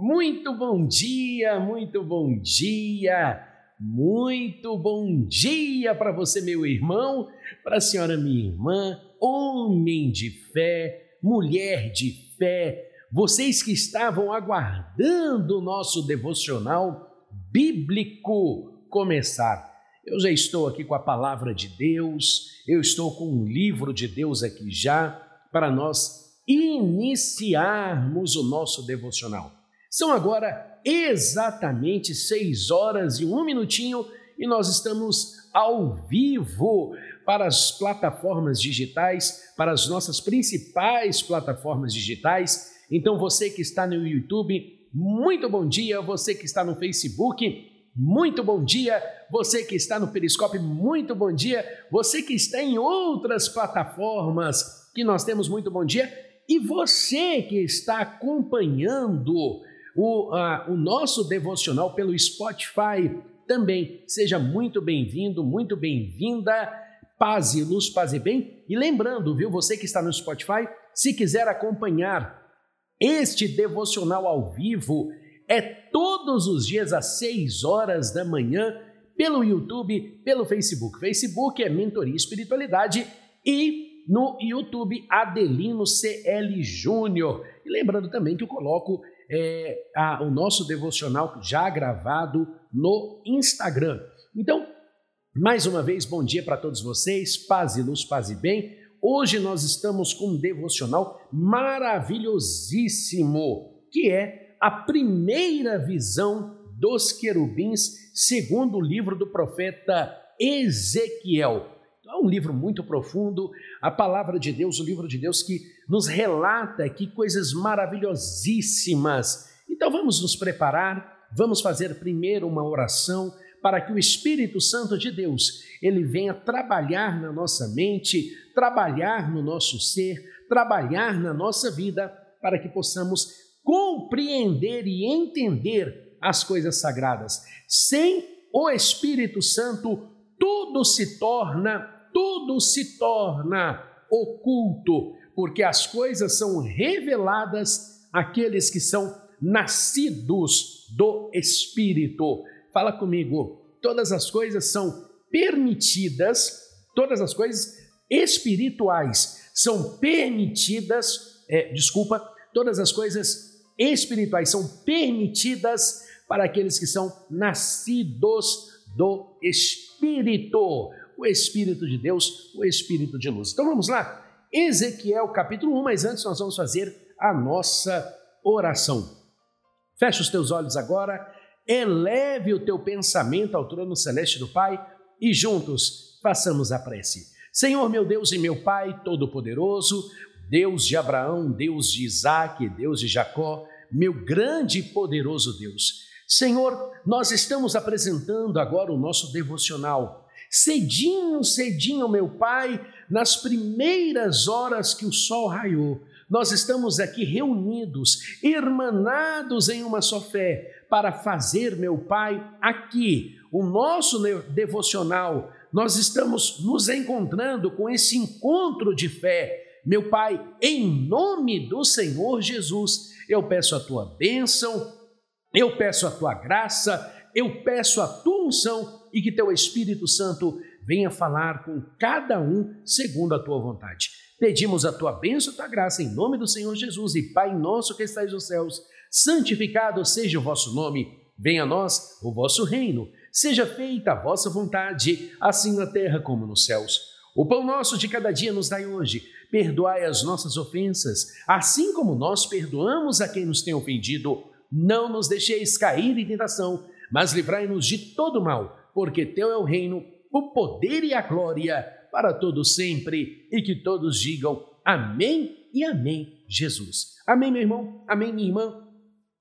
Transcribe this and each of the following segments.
Muito bom dia, muito bom dia, muito bom dia para você, meu irmão, para a senhora, minha irmã, homem de fé, mulher de fé, vocês que estavam aguardando o nosso devocional bíblico começar. Eu já estou aqui com a palavra de Deus, eu estou com um livro de Deus aqui já para nós iniciarmos o nosso devocional. São agora exatamente seis horas e um minutinho e nós estamos ao vivo para as plataformas digitais, para as nossas principais plataformas digitais. Então, você que está no YouTube, muito bom dia. Você que está no Facebook, muito bom dia. Você que está no Periscope, muito bom dia. Você que está em outras plataformas, que nós temos muito bom dia. E você que está acompanhando o, o nosso devocional pelo Spotify também. Seja muito bem-vindo, muito bem-vinda. Paz e luz, paz e bem. E lembrando, viu, você que está no Spotify, se quiser acompanhar este devocional ao vivo, é todos os dias às 6 horas da manhã pelo YouTube, pelo Facebook. Facebook é Mentoria Espiritualidade e no YouTube Adelino CL Júnior. E lembrando também que eu coloco é, a, o nosso devocional já gravado no Instagram. Então, mais uma vez, bom dia para todos vocês, paz e luz, paz e bem. Hoje nós estamos com um devocional maravilhosíssimo, que é a primeira visão dos querubins, segundo o livro do profeta Ezequiel. É um livro muito profundo, a palavra de Deus, o livro de Deus que nos relata aqui coisas maravilhosíssimas. Então vamos nos preparar, vamos fazer primeiro uma oração para que o Espírito Santo de Deus, ele venha trabalhar na nossa mente, trabalhar no nosso ser, trabalhar na nossa vida, para que possamos compreender e entender as coisas sagradas. Sem o Espírito Santo, tudo se torna tudo se torna oculto, porque as coisas são reveladas àqueles que são nascidos do Espírito. Fala comigo, todas as coisas são permitidas, todas as coisas espirituais são permitidas, é, desculpa, todas as coisas espirituais são permitidas para aqueles que são nascidos do Espírito o Espírito de Deus, o Espírito de luz. Então vamos lá, Ezequiel capítulo 1, mas antes nós vamos fazer a nossa oração. Feche os teus olhos agora, eleve o teu pensamento ao trono celeste do Pai e juntos façamos a prece. Senhor meu Deus e meu Pai Todo-Poderoso, Deus de Abraão, Deus de Isaac, Deus de Jacó, meu grande e poderoso Deus. Senhor, nós estamos apresentando agora o nosso devocional Cedinho, cedinho, meu Pai, nas primeiras horas que o sol raiou, nós estamos aqui reunidos, irmanados em uma só fé, para fazer, meu Pai, aqui o nosso devocional. Nós estamos nos encontrando com esse encontro de fé. Meu Pai, em nome do Senhor Jesus, eu peço a tua bênção, eu peço a tua graça, eu peço a tua unção e que teu Espírito Santo venha falar com cada um segundo a tua vontade. Pedimos a tua bênção, a tua graça, em nome do Senhor Jesus e Pai nosso que estais nos céus, santificado seja o vosso nome, venha a nós o vosso reino, seja feita a vossa vontade, assim na terra como nos céus. O pão nosso de cada dia nos dai hoje, perdoai as nossas ofensas, assim como nós perdoamos a quem nos tem ofendido. Não nos deixeis cair em tentação, mas livrai-nos de todo mal porque teu é o reino, o poder e a glória para todos sempre, e que todos digam amém e amém, Jesus. Amém, meu irmão? Amém, minha irmã?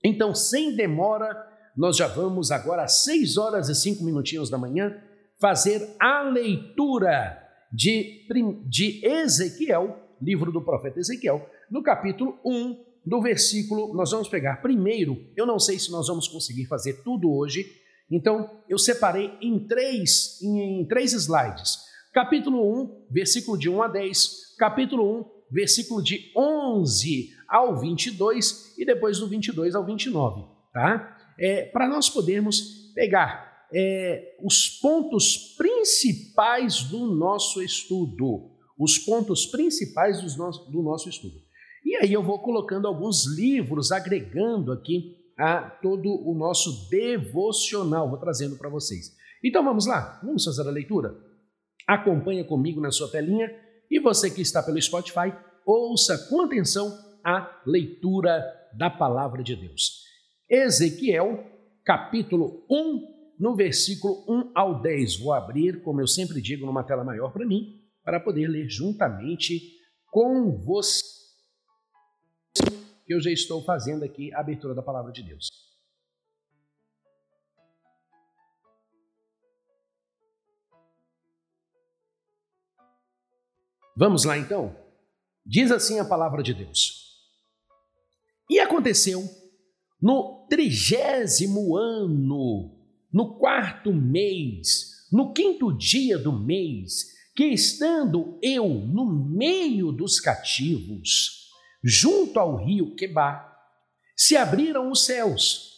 Então, sem demora, nós já vamos agora às seis horas e cinco minutinhos da manhã fazer a leitura de, de Ezequiel, livro do profeta Ezequiel, no capítulo 1, do versículo, nós vamos pegar primeiro, eu não sei se nós vamos conseguir fazer tudo hoje, então, eu separei em três, em, três slides. Capítulo 1, versículo de 1 a 10. Capítulo 1, versículo de 11 ao 22 e depois do 22 ao 29, tá? É, Para nós podermos pegar é, os pontos principais do nosso estudo, os pontos principais do do nosso estudo. E aí eu vou colocando alguns livros, agregando aqui a todo o nosso devocional, vou trazendo para vocês. Então vamos lá, vamos fazer a leitura? Acompanha comigo na sua telinha e você que está pelo Spotify, ouça com atenção a leitura da palavra de Deus. Ezequiel, capítulo 1, no versículo 1 ao 10. Vou abrir, como eu sempre digo, numa tela maior para mim, para poder ler juntamente com você. Que eu já estou fazendo aqui a abertura da palavra de Deus. Vamos lá então? Diz assim a palavra de Deus. E aconteceu no trigésimo ano, no quarto mês, no quinto dia do mês, que estando eu no meio dos cativos, junto ao rio Quebar, se abriram os céus,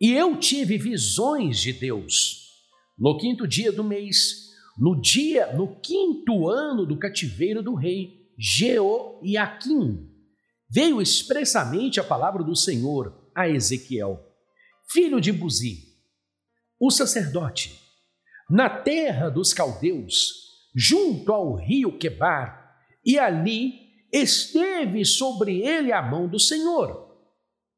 e eu tive visões de Deus. No quinto dia do mês, no dia, no quinto ano do cativeiro do rei Jeoiaquim, veio expressamente a palavra do Senhor a Ezequiel, filho de Buzi, o sacerdote, na terra dos caldeus, junto ao rio Quebar, e ali esteve sobre ele a mão do Senhor.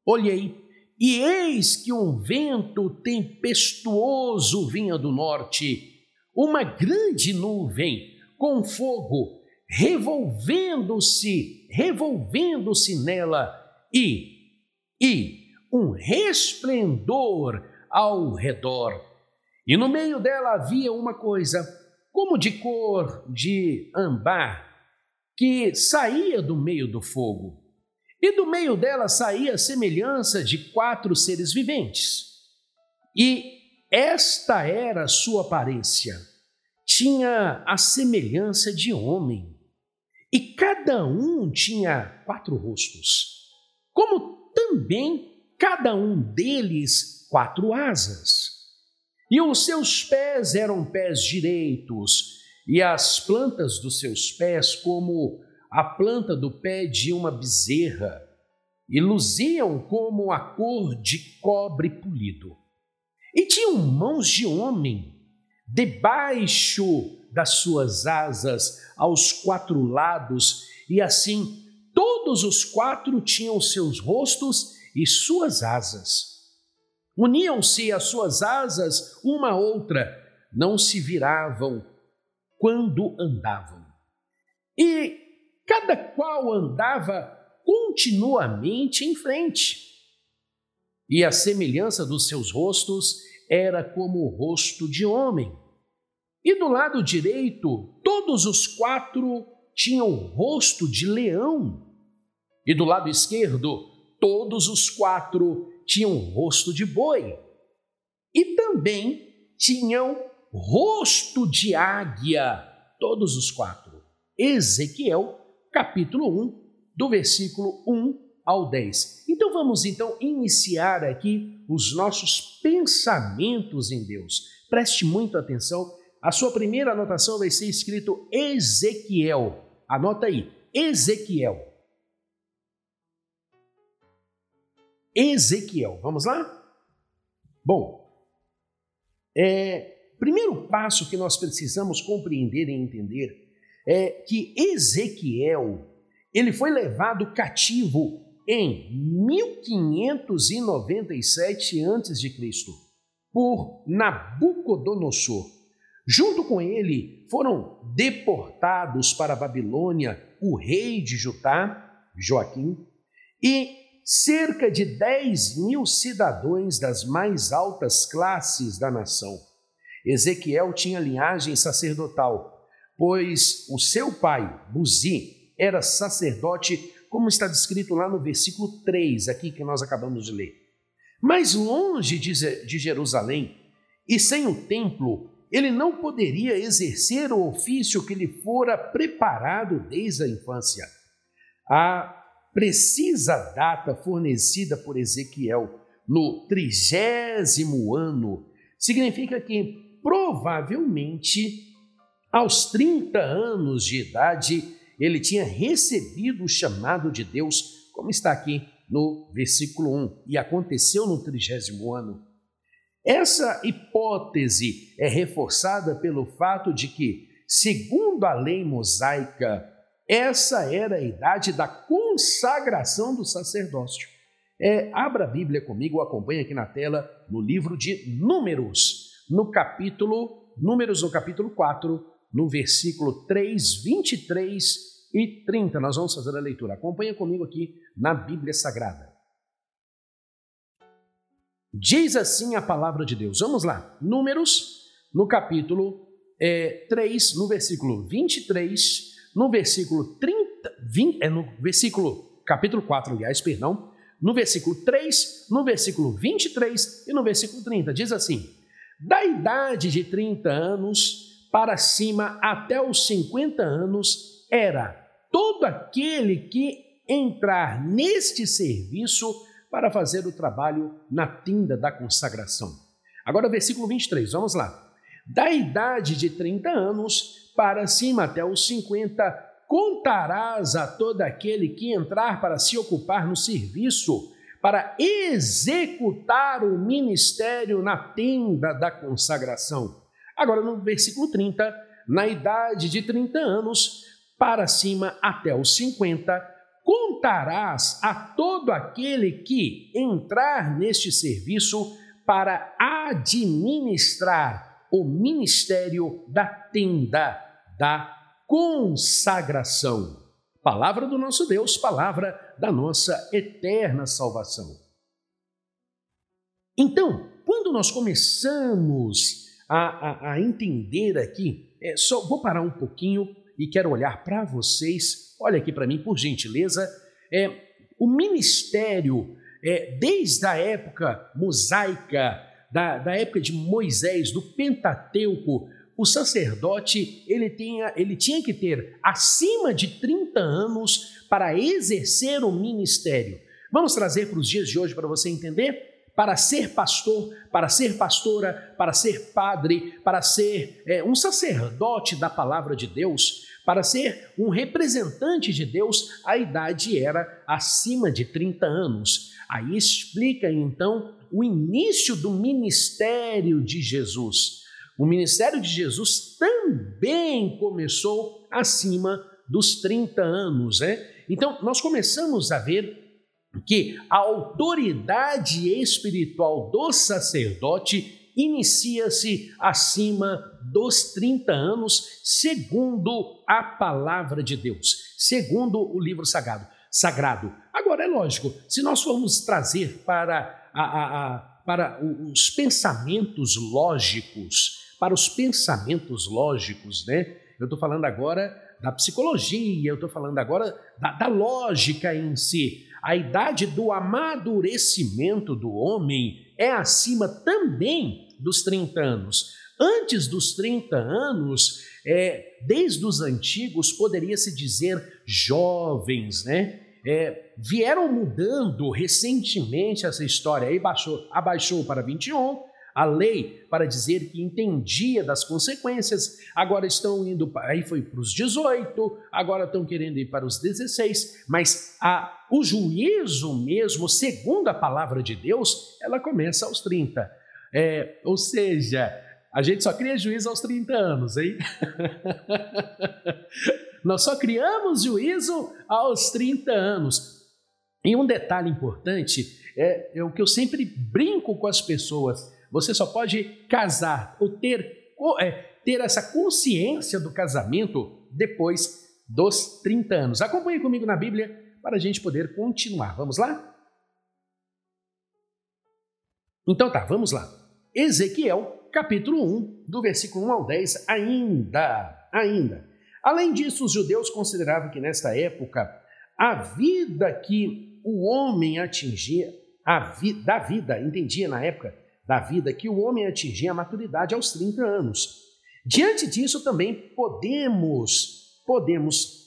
Olhei, e eis que um vento tempestuoso vinha do norte, uma grande nuvem com fogo revolvendo-se, revolvendo-se nela e e um resplendor ao redor. E no meio dela havia uma coisa como de cor de ambar que saía do meio do fogo. E do meio dela saía a semelhança de quatro seres viventes. E esta era a sua aparência. Tinha a semelhança de homem. E cada um tinha quatro rostos, como também cada um deles quatro asas. E os seus pés eram pés direitos, e as plantas dos seus pés como a planta do pé de uma bezerra, e luziam como a cor de cobre polido e tinham mãos de homem debaixo das suas asas aos quatro lados, e assim todos os quatro tinham seus rostos e suas asas. Uniam-se as suas asas uma a outra, não se viravam quando andavam. E cada qual andava continuamente em frente e a semelhança dos seus rostos era como o rosto de homem. E do lado direito, todos os quatro tinham o rosto de leão. E do lado esquerdo, todos os quatro tinham o rosto de boi. E também tinham rosto de águia, todos os quatro. Ezequiel, capítulo 1, do versículo 1 ao 10. Então vamos então iniciar aqui os nossos pensamentos em Deus. Preste muita atenção. A sua primeira anotação vai ser escrito Ezequiel. Anota aí, Ezequiel. Ezequiel. Vamos lá? Bom, é, primeiro passo que nós precisamos compreender e entender é que Ezequiel ele foi levado cativo em 1597 a.C. por Nabucodonosor. Junto com ele foram deportados para a Babilônia o rei de Judá, Joaquim, e cerca de 10 mil cidadãos das mais altas classes da nação. Ezequiel tinha linhagem sacerdotal, pois o seu pai, Buzi, era sacerdote como está descrito lá no versículo 3, aqui que nós acabamos de ler. Mais longe de Jerusalém e sem o templo, ele não poderia exercer o ofício que lhe fora preparado desde a infância. A precisa data fornecida por Ezequiel no trigésimo ano significa que provavelmente aos 30 anos de idade ele tinha recebido o chamado de Deus, como está aqui no versículo 1, e aconteceu no trigésimo ano. Essa hipótese é reforçada pelo fato de que, segundo a lei mosaica, essa era a idade da consagração do sacerdócio. É, abra a Bíblia comigo, acompanhe aqui na tela, no livro de Números, no capítulo, Números no capítulo 4, no versículo 3, 23 e 30. Nós vamos fazer a leitura. Acompanhe comigo aqui na Bíblia Sagrada. Diz assim a palavra de Deus. Vamos lá. Números, no capítulo é, 3, no versículo 23, no versículo 30, 20, é no versículo, capítulo 4, aliás, perdão, no versículo 3, no versículo 23 e no versículo 30. Diz assim: Da idade de 30 anos para cima até os 50 anos era todo aquele que entrar neste serviço para fazer o trabalho na tenda da consagração. Agora, versículo 23, vamos lá. Da idade de 30 anos para cima até os 50 contarás a todo aquele que entrar para se ocupar no serviço, para executar o ministério na tenda da consagração. Agora, no versículo 30, na idade de 30 anos, para cima até os 50, contarás a todo aquele que entrar neste serviço para administrar o ministério da tenda da consagração. Palavra do nosso Deus, palavra da nossa eterna salvação. Então, quando nós começamos a, a, a entender aqui, é, só vou parar um pouquinho e quero olhar para vocês. Olha aqui para mim, por gentileza. É, o ministério, é, desde a época mosaica, da, da época de Moisés, do Pentateuco, o sacerdote ele tinha, ele tinha que ter acima de 30 anos para exercer o ministério. Vamos trazer para os dias de hoje para você entender? Para ser pastor, para ser pastora, para ser padre, para ser é, um sacerdote da palavra de Deus, para ser um representante de Deus, a idade era acima de 30 anos. Aí explica então o início do ministério de Jesus. O ministério de Jesus também começou acima dos 30 anos, né? Então, nós começamos a ver que a autoridade espiritual do sacerdote inicia-se acima dos 30 anos, segundo a palavra de Deus, segundo o livro sagrado. sagrado. Agora, é lógico, se nós formos trazer para, a, a, a, para os pensamentos lógicos, para os pensamentos lógicos, né? Eu estou falando agora da psicologia, eu estou falando agora da, da lógica em si. A idade do amadurecimento do homem é acima também dos 30 anos. Antes dos 30 anos, é, desde os antigos, poderia-se dizer jovens, né? É, vieram mudando recentemente essa história, aí baixou, abaixou para 21, a lei para dizer que entendia das consequências, agora estão indo, aí foi para os 18, agora estão querendo ir para os 16, mas a, o juízo mesmo, segundo a palavra de Deus, ela começa aos 30. É, ou seja, a gente só cria juízo aos 30 anos, hein? Nós só criamos juízo aos 30 anos. E um detalhe importante é, é o que eu sempre brinco com as pessoas você só pode casar ou ter, é, ter essa consciência do casamento depois dos 30 anos. Acompanhe comigo na Bíblia para a gente poder continuar. Vamos lá? Então tá, vamos lá. Ezequiel, capítulo 1, do versículo 1 ao 10, ainda, ainda. Além disso, os judeus consideravam que nesta época a vida que o homem atingia, a vi, da vida, entendia na época, da vida que o homem atingia a maturidade aos 30 anos. Diante disso também podemos podemos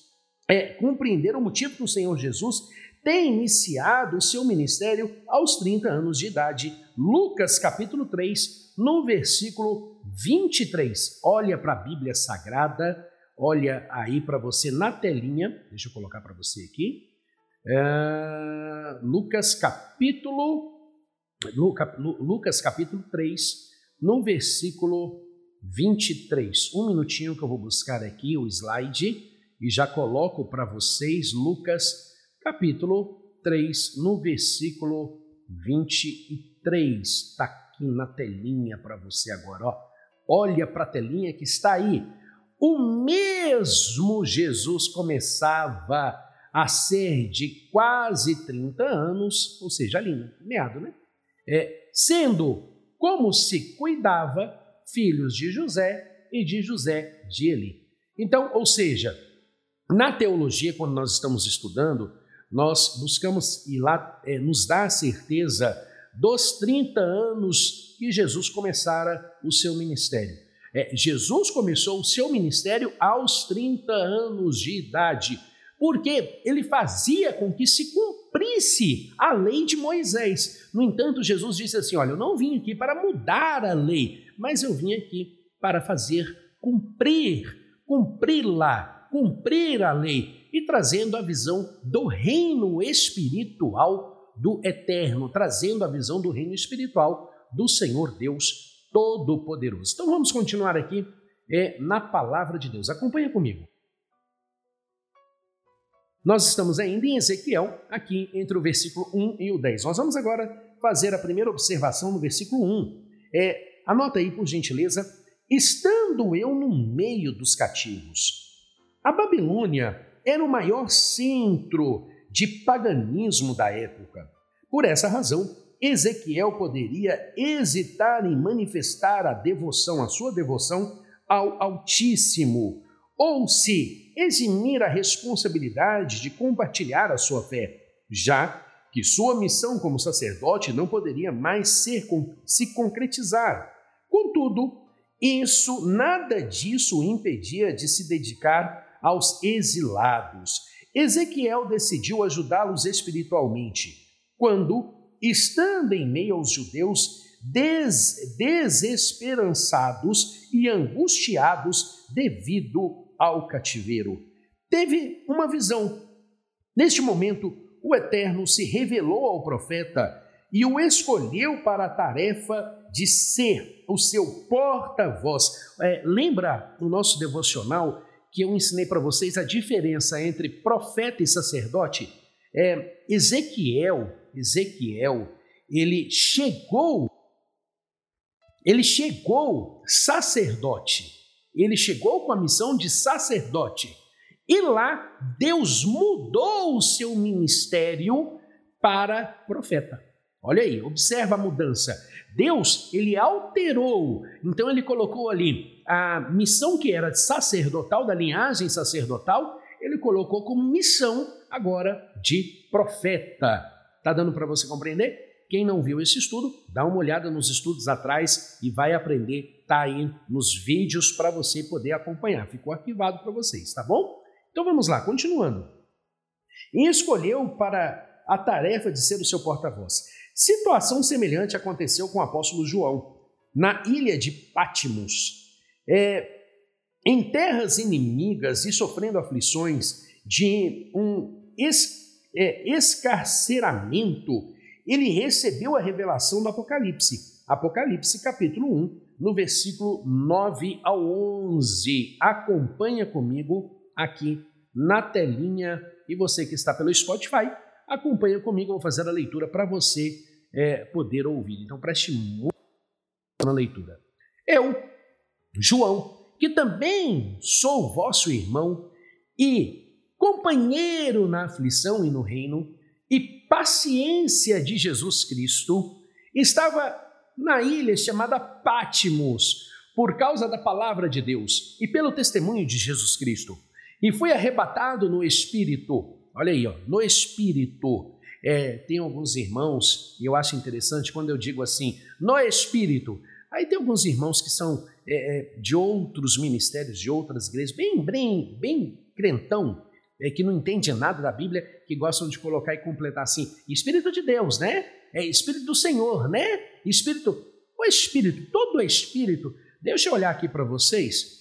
é, compreender o motivo que o Senhor Jesus tem iniciado o seu ministério aos 30 anos de idade. Lucas capítulo 3, no versículo 23. Olha para a Bíblia Sagrada, olha aí para você na telinha, deixa eu colocar para você aqui. É, Lucas capítulo Lucas capítulo 3, no versículo 23. Um minutinho que eu vou buscar aqui o slide e já coloco para vocês Lucas capítulo 3, no versículo 23. Está aqui na telinha para você agora. Ó. Olha para a telinha que está aí. O mesmo Jesus começava a ser de quase 30 anos, ou seja, ali, meado, né? É, sendo como se cuidava filhos de José e de José de Eli. Então, ou seja, na teologia, quando nós estamos estudando, nós buscamos e lá é, nos dá a certeza dos 30 anos que Jesus começara o seu ministério. É, Jesus começou o seu ministério aos 30 anos de idade, porque ele fazia com que se cumprisse a lei de Moisés. No entanto, Jesus disse assim: Olha, eu não vim aqui para mudar a lei, mas eu vim aqui para fazer cumprir, cumpri-la, cumprir a lei e trazendo a visão do reino espiritual do eterno, trazendo a visão do reino espiritual do Senhor Deus Todo-Poderoso. Então vamos continuar aqui é, na palavra de Deus. Acompanha comigo. Nós estamos ainda em Ezequiel, aqui entre o versículo 1 e o 10. Nós vamos agora fazer a primeira observação no versículo 1. É, anota aí, por gentileza. Estando eu no meio dos cativos. A Babilônia era o maior centro de paganismo da época. Por essa razão, Ezequiel poderia hesitar em manifestar a devoção, a sua devoção ao Altíssimo, ou se eximir a responsabilidade de compartilhar a sua fé, já que sua missão como sacerdote não poderia mais ser se concretizar. Contudo, isso nada disso o impedia de se dedicar aos exilados. Ezequiel decidiu ajudá-los espiritualmente, quando, estando em meio aos judeus des desesperançados e angustiados devido ao cativeiro, teve uma visão. Neste momento, o Eterno se revelou ao profeta e o escolheu para a tarefa de ser o seu porta-voz. É, lembra no nosso devocional que eu ensinei para vocês a diferença entre profeta e sacerdote, é Ezequiel, Ezequiel, ele chegou ele chegou sacerdote. Ele chegou com a missão de sacerdote. E lá Deus mudou o seu ministério para profeta. Olha aí, observa a mudança. Deus, ele alterou. Então ele colocou ali a missão que era sacerdotal, da linhagem sacerdotal, ele colocou como missão agora de profeta. Tá dando para você compreender? Quem não viu esse estudo, dá uma olhada nos estudos atrás e vai aprender. Tá aí nos vídeos para você poder acompanhar. Ficou arquivado para vocês, tá bom? Então vamos lá, continuando. E escolheu para a tarefa de ser o seu porta-voz. Situação semelhante aconteceu com o apóstolo João, na ilha de Pátimos. É, em terras inimigas e sofrendo aflições de um es, é, escarceramento, ele recebeu a revelação do Apocalipse. Apocalipse capítulo 1, no versículo 9 ao 11. Acompanha comigo aqui na telinha e você que está pelo Spotify, acompanha comigo, vou fazer a leitura para você é, poder ouvir. Então preste muito na leitura. Eu, João, que também sou vosso irmão e companheiro na aflição e no reino, e paciência de Jesus Cristo, estava na ilha chamada Pátimos, por causa da palavra de Deus e pelo testemunho de Jesus Cristo, e foi arrebatado no Espírito Olha aí, ó, no espírito. É, tem alguns irmãos, e eu acho interessante quando eu digo assim, no espírito. Aí tem alguns irmãos que são é, é de outros ministérios, de outras igrejas, bem, bem, bem crentão, é, que não entende nada da Bíblia, que gostam de colocar e completar assim: Espírito de Deus, né? É Espírito do Senhor, né? Espírito. O Espírito, todo Espírito. Deixa eu olhar aqui para vocês.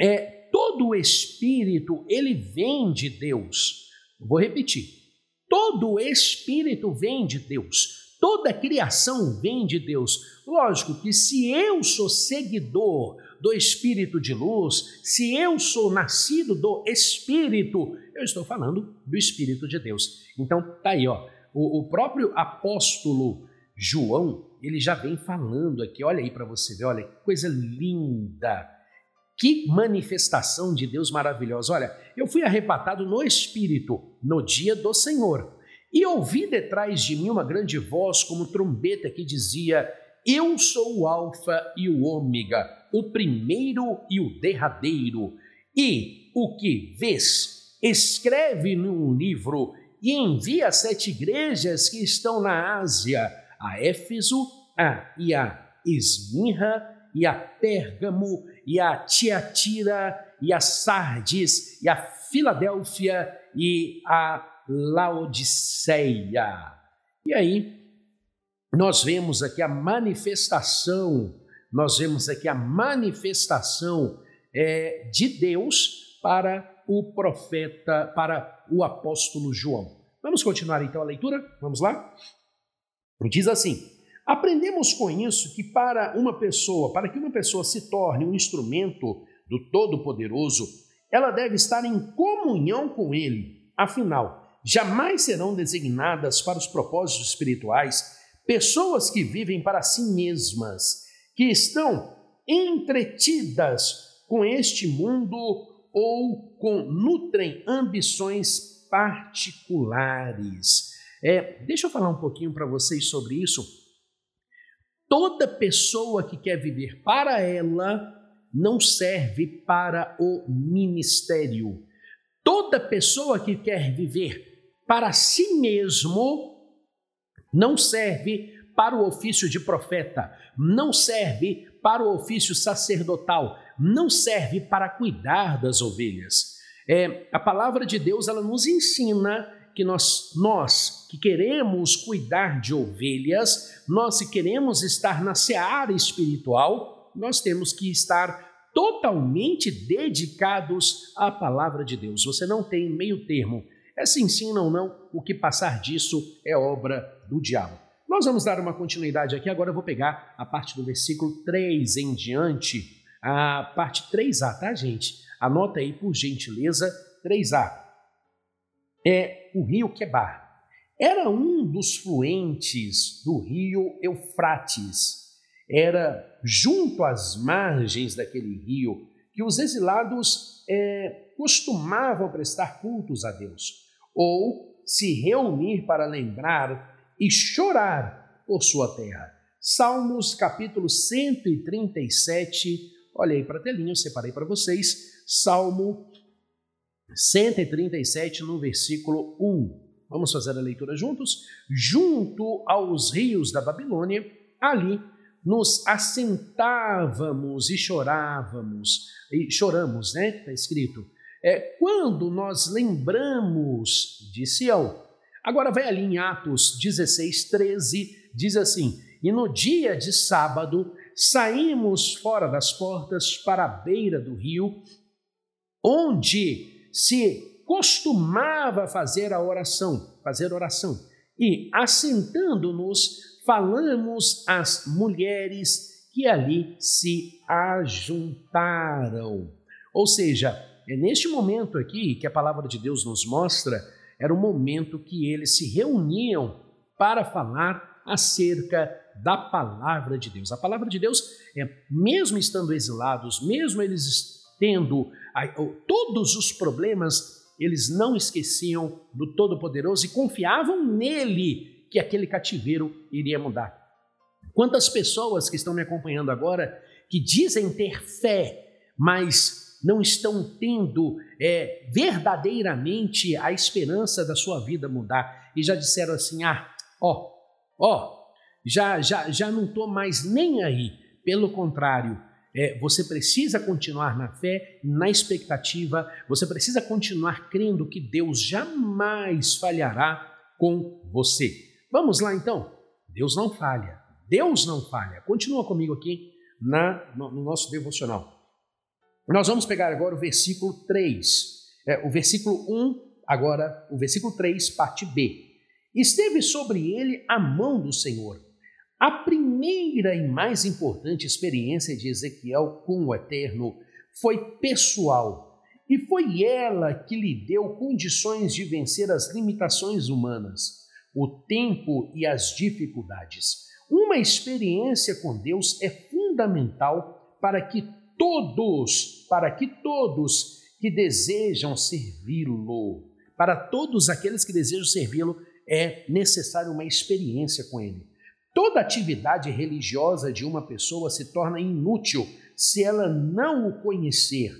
É, todo o Espírito, ele vem de Deus. Vou repetir. Todo Espírito vem de Deus. Toda criação vem de Deus. Lógico que se eu sou seguidor do Espírito de luz, se eu sou nascido do Espírito, eu estou falando do Espírito de Deus. Então, tá aí, ó. O, o próprio apóstolo João, ele já vem falando aqui, olha aí para você ver, olha que coisa linda. Que manifestação de Deus maravilhosa. Olha, eu fui arrebatado no Espírito no dia do Senhor. E ouvi detrás de mim uma grande voz, como trombeta, que dizia: Eu sou o Alfa e o Ômega, o primeiro e o derradeiro. E o que vês, escreve num livro e envia a sete igrejas que estão na Ásia, a Éfeso, a, e a Esmirra, e a Pérgamo, e a Tiatira, e a Sardes, e a Filadélfia, e a Laodiceia. E aí, nós vemos aqui a manifestação, nós vemos aqui a manifestação é, de Deus para o profeta, para o apóstolo João. Vamos continuar então a leitura? Vamos lá? Diz assim: Aprendemos com isso que para uma pessoa, para que uma pessoa se torne um instrumento do Todo-Poderoso, ela deve estar em comunhão com ele. Afinal, jamais serão designadas para os propósitos espirituais pessoas que vivem para si mesmas, que estão entretidas com este mundo ou com nutrem ambições particulares. É, deixa eu falar um pouquinho para vocês sobre isso. Toda pessoa que quer viver para ela não serve para o ministério. Toda pessoa que quer viver para si mesmo não serve para o ofício de profeta, não serve para o ofício sacerdotal, não serve para cuidar das ovelhas. É, a palavra de Deus ela nos ensina que nós, nós que queremos cuidar de ovelhas, nós que queremos estar na seara espiritual, nós temos que estar totalmente dedicados à palavra de Deus. Você não tem meio termo é se ensina ou não, o que passar disso é obra do diabo. Nós vamos dar uma continuidade aqui, agora eu vou pegar a parte do versículo 3 em diante, a parte 3a, tá, gente? Anota aí, por gentileza, 3a. É o rio Quebar. Era um dos fluentes do rio Eufrates. Era junto às margens daquele rio que os exilados é, costumavam prestar cultos a Deus, ou se reunir para lembrar e chorar por sua terra. Salmos capítulo 137, olha aí para a telinha, eu separei para vocês, Salmo 137, no versículo 1. Vamos fazer a leitura juntos? Junto aos rios da Babilônia, ali nos assentávamos e chorávamos, e choramos, né? Está escrito. É, quando nós lembramos de Sião. Agora vai ali em Atos 16, 13, diz assim: E no dia de sábado saímos fora das portas para a beira do rio, onde se costumava fazer a oração, fazer oração. E assentando-nos, falamos às mulheres que ali se ajuntaram. Ou seja, é neste momento aqui que a palavra de Deus nos mostra, era o momento que eles se reuniam para falar acerca da palavra de Deus. A palavra de Deus, é, mesmo estando exilados, mesmo eles tendo todos os problemas, eles não esqueciam do Todo-Poderoso e confiavam nele que aquele cativeiro iria mudar. Quantas pessoas que estão me acompanhando agora que dizem ter fé, mas não estão tendo é, verdadeiramente a esperança da sua vida mudar e já disseram assim: ah, ó, ó, já, já, já não estou mais nem aí. Pelo contrário, é, você precisa continuar na fé, na expectativa, você precisa continuar crendo que Deus jamais falhará com você. Vamos lá então? Deus não falha. Deus não falha. Continua comigo aqui na, no, no nosso devocional. Nós vamos pegar agora o versículo 3. É, o versículo 1, agora o versículo 3, parte B. Esteve sobre ele a mão do Senhor a primeira e mais importante experiência de Ezequiel com o Eterno foi pessoal, e foi ela que lhe deu condições de vencer as limitações humanas, o tempo e as dificuldades. Uma experiência com Deus é fundamental para que todos, para que todos que desejam servi-lo, para todos aqueles que desejam servi-lo, é necessário uma experiência com ele. Toda atividade religiosa de uma pessoa se torna inútil se ela não o conhecer.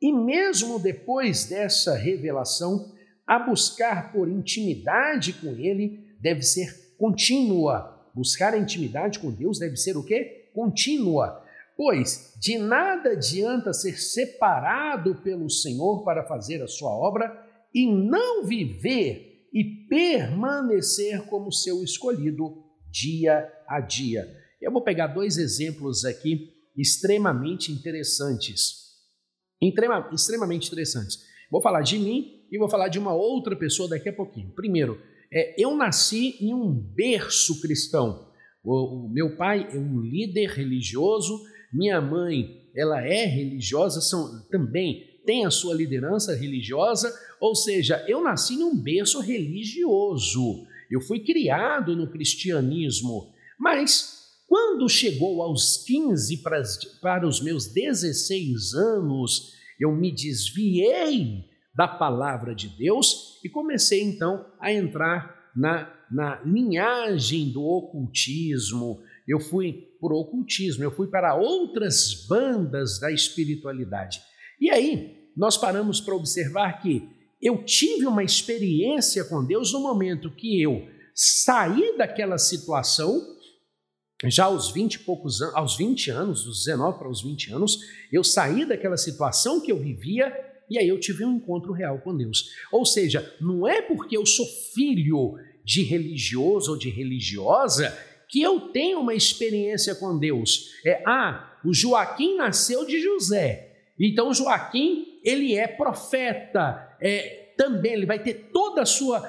E mesmo depois dessa revelação, a buscar por intimidade com ele deve ser contínua. Buscar a intimidade com Deus deve ser o quê? Contínua. Pois de nada adianta ser separado pelo Senhor para fazer a sua obra e não viver e permanecer como seu escolhido dia a dia. Eu vou pegar dois exemplos aqui extremamente interessantes. Extrema, extremamente interessantes. Vou falar de mim e vou falar de uma outra pessoa daqui a pouquinho. Primeiro, é, eu nasci em um berço cristão. O, o meu pai é um líder religioso, minha mãe ela é religiosa, são, também tem a sua liderança religiosa, ou seja, eu nasci em um berço religioso. Eu fui criado no cristianismo, mas quando chegou aos 15 para, para os meus 16 anos, eu me desviei da palavra de Deus e comecei então a entrar na, na linhagem do ocultismo. Eu fui por ocultismo, eu fui para outras bandas da espiritualidade. E aí, nós paramos para observar que eu tive uma experiência com Deus no momento que eu saí daquela situação, já aos 20 e poucos anos, aos 20 anos, dos 19 para os 20 anos, eu saí daquela situação que eu vivia e aí eu tive um encontro real com Deus. Ou seja, não é porque eu sou filho de religioso ou de religiosa que eu tenho uma experiência com Deus. É, ah, o Joaquim nasceu de José. Então Joaquim, ele é profeta, é, também ele vai ter toda a sua.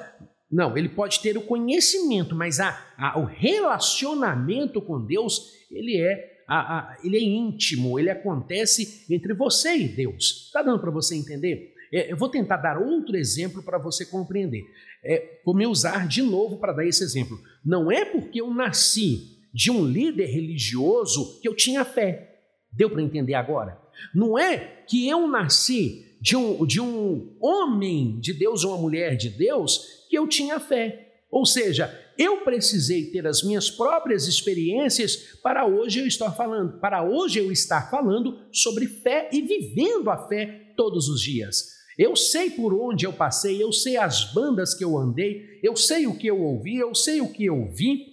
Não, ele pode ter o conhecimento, mas a, a o relacionamento com Deus, ele é a, ele é íntimo, ele acontece entre você e Deus. Está dando para você entender? É, eu vou tentar dar outro exemplo para você compreender. É, vou me usar de novo para dar esse exemplo. Não é porque eu nasci de um líder religioso que eu tinha fé. Deu para entender agora? Não é que eu nasci de um, de um homem de Deus ou uma mulher de Deus que eu tinha fé. Ou seja, eu precisei ter as minhas próprias experiências para hoje eu estar falando, para hoje eu estar falando sobre fé e vivendo a fé todos os dias. Eu sei por onde eu passei, eu sei as bandas que eu andei, eu sei o que eu ouvi, eu sei o que eu vi.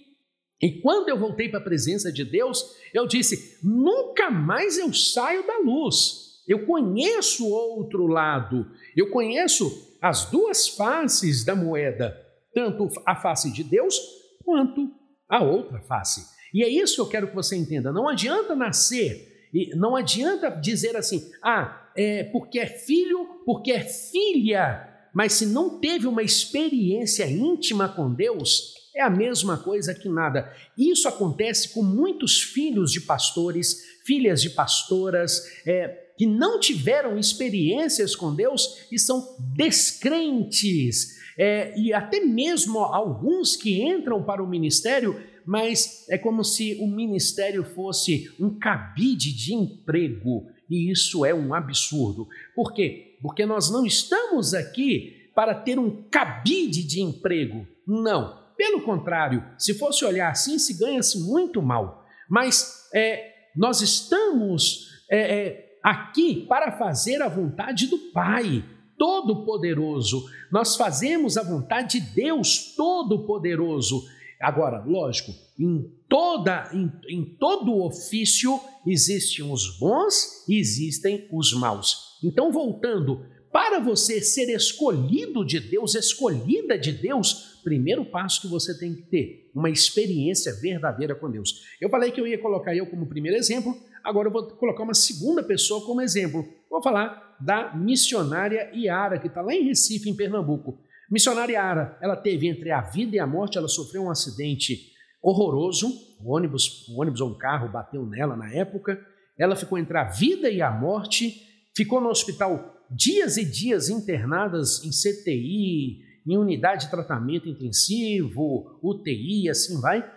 E quando eu voltei para a presença de Deus, eu disse: nunca mais eu saio da luz. Eu conheço o outro lado, eu conheço as duas faces da moeda, tanto a face de Deus quanto a outra face. E é isso que eu quero que você entenda. Não adianta nascer, e não adianta dizer assim, ah, é porque é filho, porque é filha, mas se não teve uma experiência íntima com Deus, é a mesma coisa que nada. Isso acontece com muitos filhos de pastores, filhas de pastoras, é, que não tiveram experiências com Deus e são descrentes. É, e até mesmo alguns que entram para o ministério, mas é como se o ministério fosse um cabide de emprego. E isso é um absurdo. Por quê? Porque nós não estamos aqui para ter um cabide de emprego. Não. Pelo contrário, se fosse olhar assim, se ganha-se muito mal. Mas é, nós estamos é, é, aqui para fazer a vontade do Pai Todo-Poderoso. Nós fazemos a vontade de Deus Todo-Poderoso. Agora, lógico, em, toda, em, em todo ofício existem os bons e existem os maus. Então, voltando, para você ser escolhido de Deus, escolhida de Deus, primeiro passo que você tem que ter, uma experiência verdadeira com Deus. Eu falei que eu ia colocar eu como primeiro exemplo, agora eu vou colocar uma segunda pessoa como exemplo. Vou falar da missionária Iara, que está lá em Recife, em Pernambuco. Missionária Iara, ela teve entre a vida e a morte, ela sofreu um acidente horroroso, o ônibus, ônibus ou um carro bateu nela na época, ela ficou entre a vida e a morte, ficou no hospital dias e dias internadas em CTI, em unidade de tratamento intensivo, UTI, assim vai.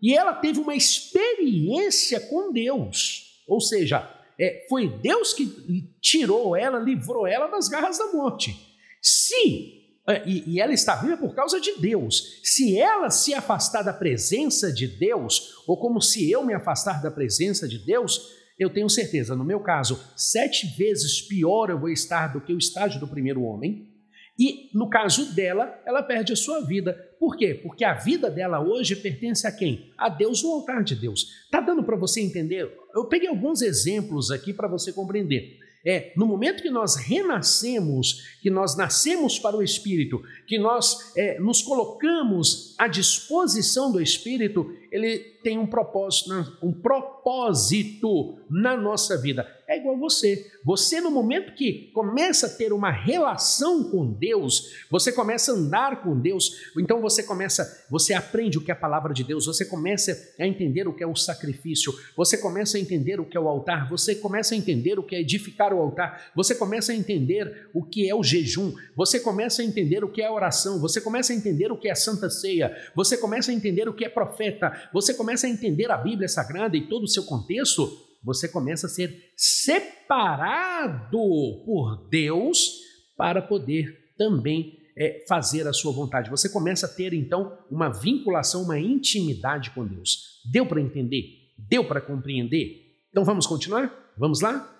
E ela teve uma experiência com Deus. Ou seja, é, foi Deus que tirou ela, livrou ela das garras da morte. Se e, e, ela está viva por causa de Deus. Se ela se afastar da presença de Deus, ou como se eu me afastar da presença de Deus, eu tenho certeza, no meu caso, sete vezes pior eu vou estar do que o estágio do primeiro homem. E no caso dela, ela perde a sua vida. Por quê? Porque a vida dela hoje pertence a quem? A Deus no altar de Deus. Tá dando para você entender? Eu peguei alguns exemplos aqui para você compreender. É, no momento que nós renascemos, que nós nascemos para o Espírito, que nós é, nos colocamos à disposição do Espírito, ele tem um propósito, um propósito na nossa vida. É igual você. Você, no momento que começa a ter uma relação com Deus, você começa a andar com Deus, então você começa, você aprende o que é a palavra de Deus, você começa a entender o que é o sacrifício, você começa a entender o que é o altar, você começa a entender o que é edificar o altar, você começa a entender o que é o jejum, você começa a entender o que é a oração, você começa a entender o que é a santa ceia, você começa a entender o que é profeta, você começa a entender a Bíblia Sagrada e todo o seu contexto, você começa a ser separado por Deus para poder também é, fazer a sua vontade. Você começa a ter então uma vinculação, uma intimidade com Deus. Deu para entender? Deu para compreender? Então vamos continuar? Vamos lá?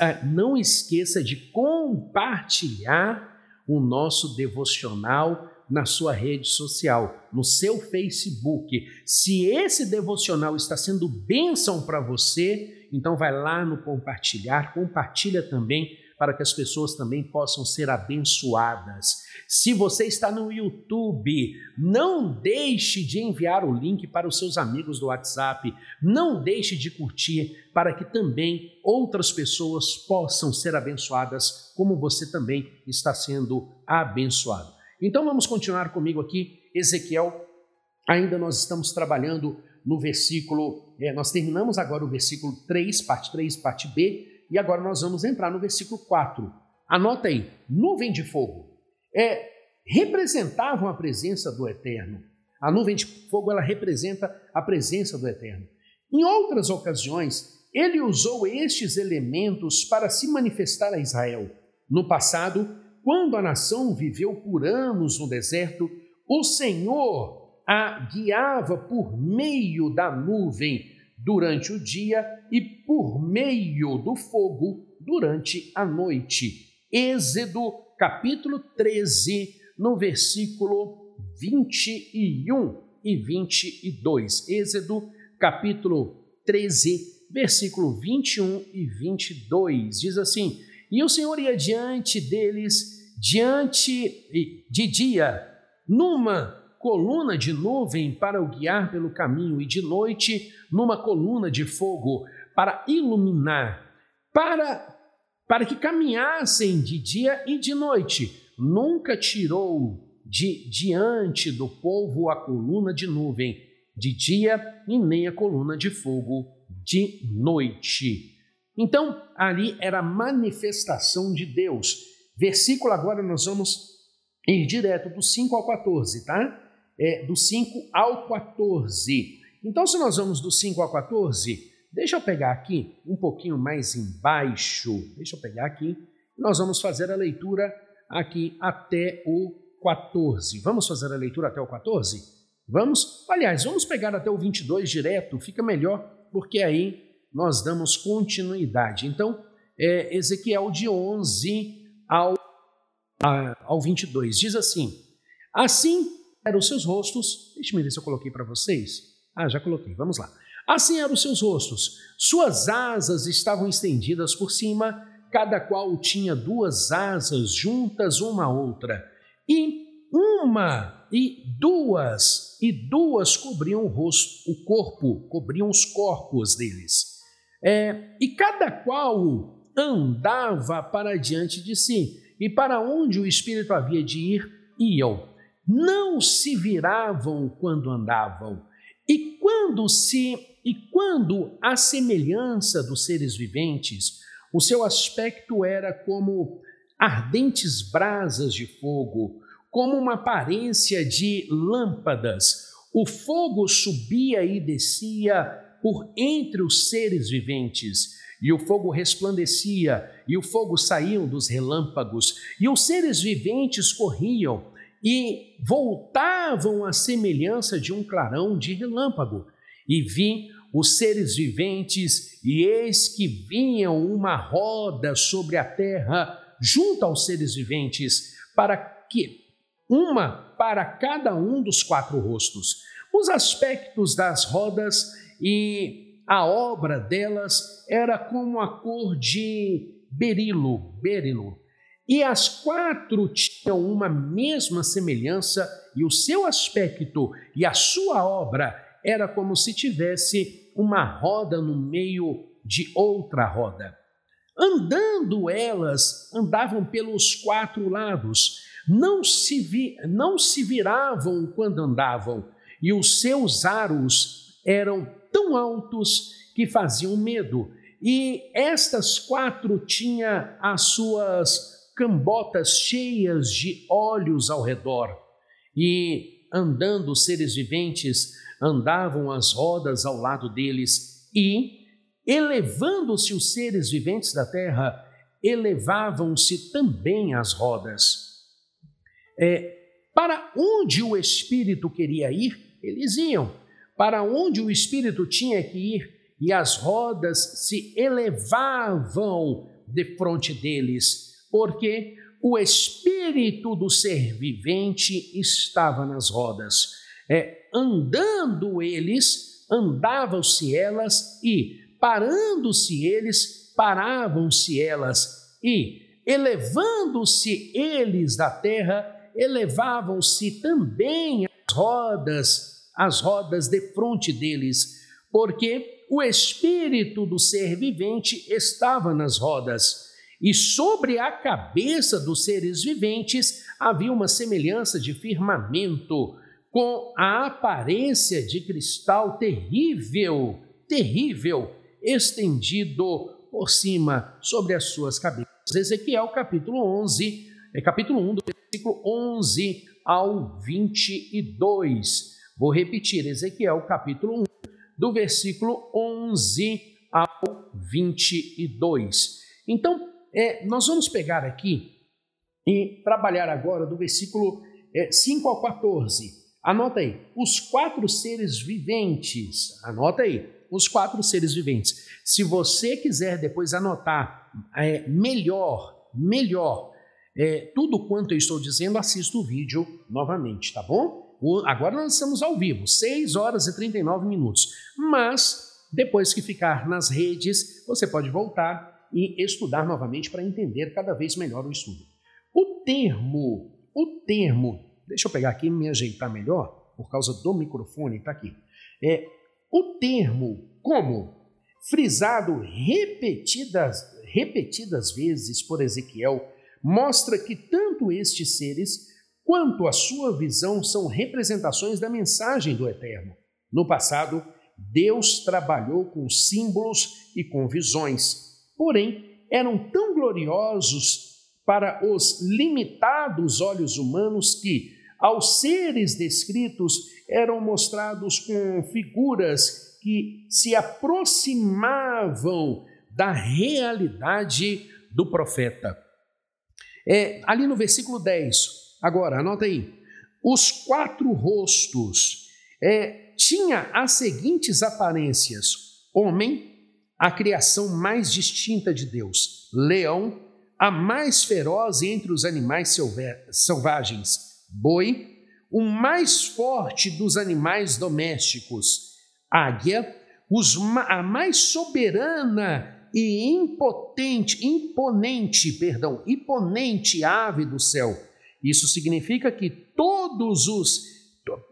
Ah, não esqueça de compartilhar o nosso devocional na sua rede social, no seu Facebook. Se esse devocional está sendo bênção para você, então vai lá no compartilhar, compartilha também para que as pessoas também possam ser abençoadas. Se você está no YouTube, não deixe de enviar o link para os seus amigos do WhatsApp, não deixe de curtir para que também outras pessoas possam ser abençoadas, como você também está sendo abençoado. Então vamos continuar comigo aqui, Ezequiel. Ainda nós estamos trabalhando no versículo, é, nós terminamos agora o versículo 3, parte 3, parte B, e agora nós vamos entrar no versículo 4. Anota aí, nuvem de fogo. É, representavam a presença do Eterno. A nuvem de fogo ela representa a presença do Eterno. Em outras ocasiões, ele usou estes elementos para se manifestar a Israel. No passado, quando a nação viveu por anos no deserto, o Senhor a guiava por meio da nuvem durante o dia e por meio do fogo durante a noite. Êxodo capítulo 13, no versículo 21 e 22. Êxodo capítulo 13, versículo 21 e 22. Diz assim: E o Senhor ia diante deles, diante de dia, numa coluna de nuvem para o guiar pelo caminho, e de noite numa coluna de fogo para iluminar, para, para que caminhassem de dia e de noite. Nunca tirou de diante do povo a coluna de nuvem de dia e nem a coluna de fogo de noite. Então, ali era a manifestação de Deus. Versículo agora nós vamos ir direto do 5 ao 14, tá? é, do 5 ao 14. Então, se nós vamos do 5 ao 14, deixa eu pegar aqui um pouquinho mais embaixo, deixa eu pegar aqui, nós vamos fazer a leitura aqui até o 14. Vamos fazer a leitura até o 14? Vamos? Aliás, vamos pegar até o 22 direto, fica melhor, porque aí nós damos continuidade. Então, é Ezequiel de 11 ao, a, ao 22 diz assim: Assim eram os seus rostos. Deixa eu ver se eu coloquei para vocês. Ah, já coloquei, vamos lá. Assim eram os seus rostos. Suas asas estavam estendidas por cima, cada qual tinha duas asas juntas uma à outra. E uma e duas, e duas cobriam o rosto, o corpo, cobriam os corpos deles. É, e cada qual andava para diante de si, e para onde o Espírito havia de ir, iam. Não se viravam quando andavam. E quando se e quando a semelhança dos seres viventes, o seu aspecto era como ardentes brasas de fogo, como uma aparência de lâmpadas. O fogo subia e descia por entre os seres viventes e o fogo resplandecia, e o fogo saía dos relâmpagos, e os seres viventes corriam e voltavam à semelhança de um clarão de relâmpago. E vi os seres viventes, e eis que vinham uma roda sobre a terra, junto aos seres viventes, para que uma para cada um dos quatro rostos. Os aspectos das rodas e a obra delas era como a cor de berilo, berilo. E as quatro tinham uma mesma semelhança, e o seu aspecto e a sua obra era como se tivesse uma roda no meio de outra roda. Andando elas, andavam pelos quatro lados, não se, vi, não se viravam quando andavam, e os seus aros eram tão altos que faziam medo. E estas quatro tinha as suas cambotas cheias de olhos ao redor. E andando os seres viventes, andavam as rodas ao lado deles e, elevando-se os seres viventes da terra, elevavam-se também as rodas. É, para onde o Espírito queria ir, eles iam para onde o espírito tinha que ir, e as rodas se elevavam de frente deles, porque o espírito do ser vivente estava nas rodas. É, andando eles, andavam-se elas, e parando-se eles, paravam-se elas, e elevando-se eles da terra, elevavam-se também as rodas as rodas de fronte deles, porque o espírito do ser vivente estava nas rodas, e sobre a cabeça dos seres viventes havia uma semelhança de firmamento, com a aparência de cristal terrível, terrível, estendido por cima sobre as suas cabeças. Ezequiel capítulo 11, é capítulo 1, do versículo 11 ao 22. Vou repetir, Ezequiel capítulo 1, do versículo 11 ao 22. Então, é, nós vamos pegar aqui e trabalhar agora do versículo é, 5 ao 14. Anota aí, os quatro seres viventes. Anota aí, os quatro seres viventes. Se você quiser depois anotar é, melhor, melhor, é, tudo quanto eu estou dizendo, assista o vídeo novamente, tá bom? Agora nós estamos ao vivo, 6 horas e 39 minutos. Mas, depois que ficar nas redes, você pode voltar e estudar novamente para entender cada vez melhor o estudo. O termo, o termo, deixa eu pegar aqui e me ajeitar melhor, por causa do microfone, está aqui. É, o termo como frisado repetidas, repetidas vezes por Ezequiel mostra que tanto estes seres quanto à sua visão são representações da mensagem do Eterno. No passado, Deus trabalhou com símbolos e com visões, porém eram tão gloriosos para os limitados olhos humanos que, aos seres descritos, eram mostrados com figuras que se aproximavam da realidade do profeta. É, ali no versículo 10, Agora, anota aí. Os quatro rostos é, tinha as seguintes aparências: homem, a criação mais distinta de Deus, leão, a mais feroz entre os animais selvagens, boi, o mais forte dos animais domésticos, águia, os, a mais soberana e impotente, imponente, perdão, imponente ave do céu. Isso significa que todos os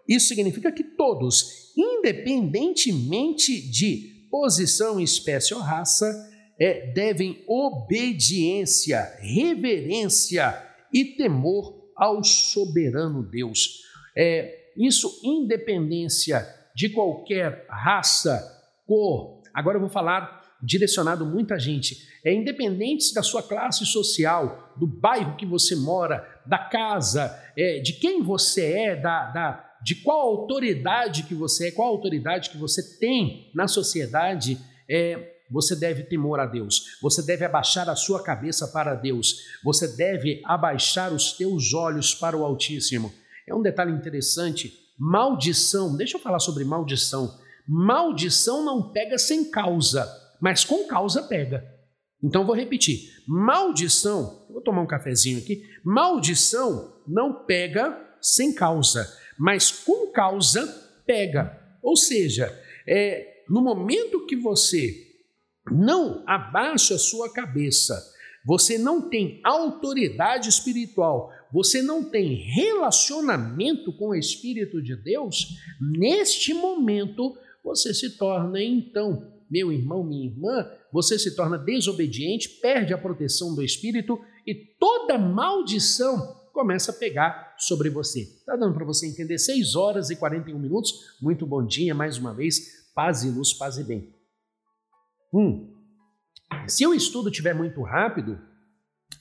isso significa que todos, independentemente de posição, espécie ou raça, é, devem obediência, reverência e temor ao soberano Deus. É, isso independência de qualquer raça, cor. Agora eu vou falar direcionado muita gente. É independente da sua classe social, do bairro que você mora, da casa, é, de quem você é, da, da, de qual autoridade que você é, qual autoridade que você tem na sociedade, é, você deve temor a Deus, você deve abaixar a sua cabeça para Deus, você deve abaixar os teus olhos para o Altíssimo. É um detalhe interessante, maldição, deixa eu falar sobre maldição. Maldição não pega sem causa, mas com causa pega. Então vou repetir: maldição, vou tomar um cafezinho aqui. Maldição não pega sem causa, mas com causa pega. Ou seja, é, no momento que você não abaixa a sua cabeça, você não tem autoridade espiritual, você não tem relacionamento com o Espírito de Deus, neste momento você se torna então, meu irmão, minha irmã, você se torna desobediente, perde a proteção do Espírito e toda maldição começa a pegar sobre você. Está dando para você entender? 6 horas e 41 minutos. Muito bom dia mais uma vez. Paz e luz, paz e bem. Um, se o estudo estiver muito rápido,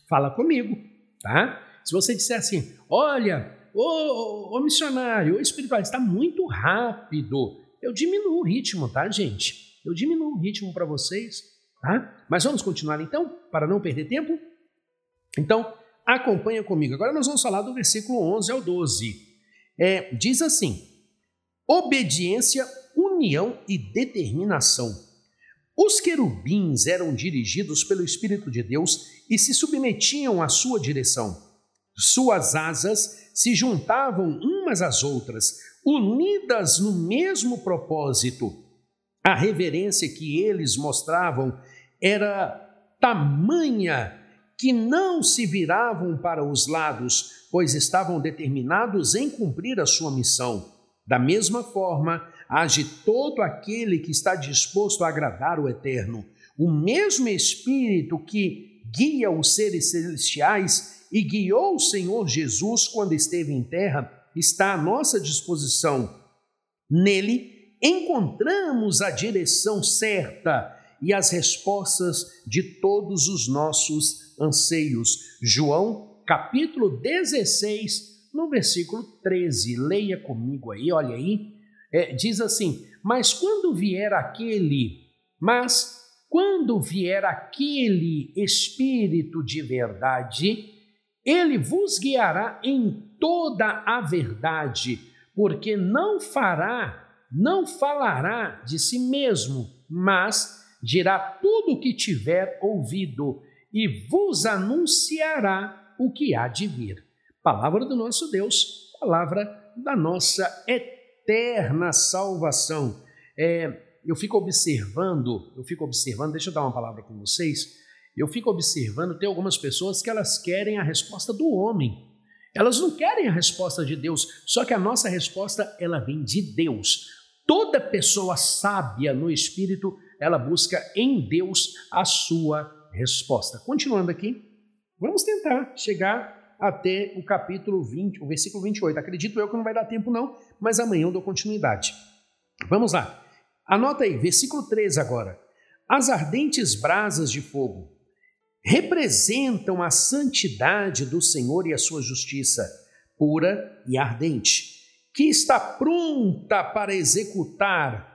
fala comigo, tá? Se você disser assim, olha, ô, ô missionário, ô espiritual, está muito rápido, eu diminuo o ritmo, tá, gente? Eu diminuo o ritmo para vocês, tá? Mas vamos continuar então, para não perder tempo? Então, acompanha comigo. Agora nós vamos falar do versículo 11 ao 12. É, diz assim: obediência, união e determinação. Os querubins eram dirigidos pelo Espírito de Deus e se submetiam à sua direção. Suas asas se juntavam umas às outras, unidas no mesmo propósito. A reverência que eles mostravam era tamanha que não se viravam para os lados, pois estavam determinados em cumprir a sua missão. Da mesma forma, age todo aquele que está disposto a agradar o Eterno. O mesmo Espírito que guia os seres celestiais e guiou o Senhor Jesus quando esteve em terra está à nossa disposição. Nele encontramos a direção certa e as respostas de todos os nossos anseios. João, capítulo 16, no versículo 13. Leia comigo aí, olha aí é, diz assim: Mas quando vier aquele, mas quando vier aquele Espírito de verdade, ele vos guiará em toda a verdade, porque não fará, não falará de si mesmo, mas dirá tudo o que tiver ouvido e vos anunciará o que há de vir. Palavra do nosso Deus, palavra da nossa eterna salvação. É, eu fico observando, eu fico observando, deixa eu dar uma palavra com vocês. Eu fico observando, tem algumas pessoas que elas querem a resposta do homem. Elas não querem a resposta de Deus, só que a nossa resposta ela vem de Deus. Toda pessoa sábia no espírito, ela busca em Deus a sua resposta. Continuando aqui, vamos tentar chegar até o capítulo 20, o versículo 28. Acredito eu que não vai dar tempo não, mas amanhã eu dou continuidade. Vamos lá. Anota aí, versículo 13 agora. As ardentes brasas de fogo representam a santidade do Senhor e a sua justiça, pura e ardente, que está pronta para executar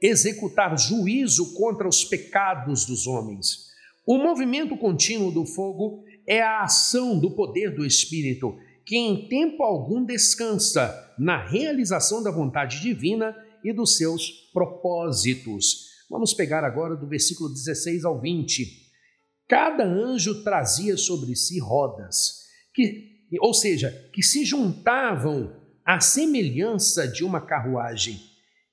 executar juízo contra os pecados dos homens. O movimento contínuo do fogo é a ação do poder do Espírito, que em tempo algum descansa na realização da vontade divina e dos seus propósitos. Vamos pegar agora do versículo 16 ao 20. Cada anjo trazia sobre si rodas, que, ou seja, que se juntavam à semelhança de uma carruagem.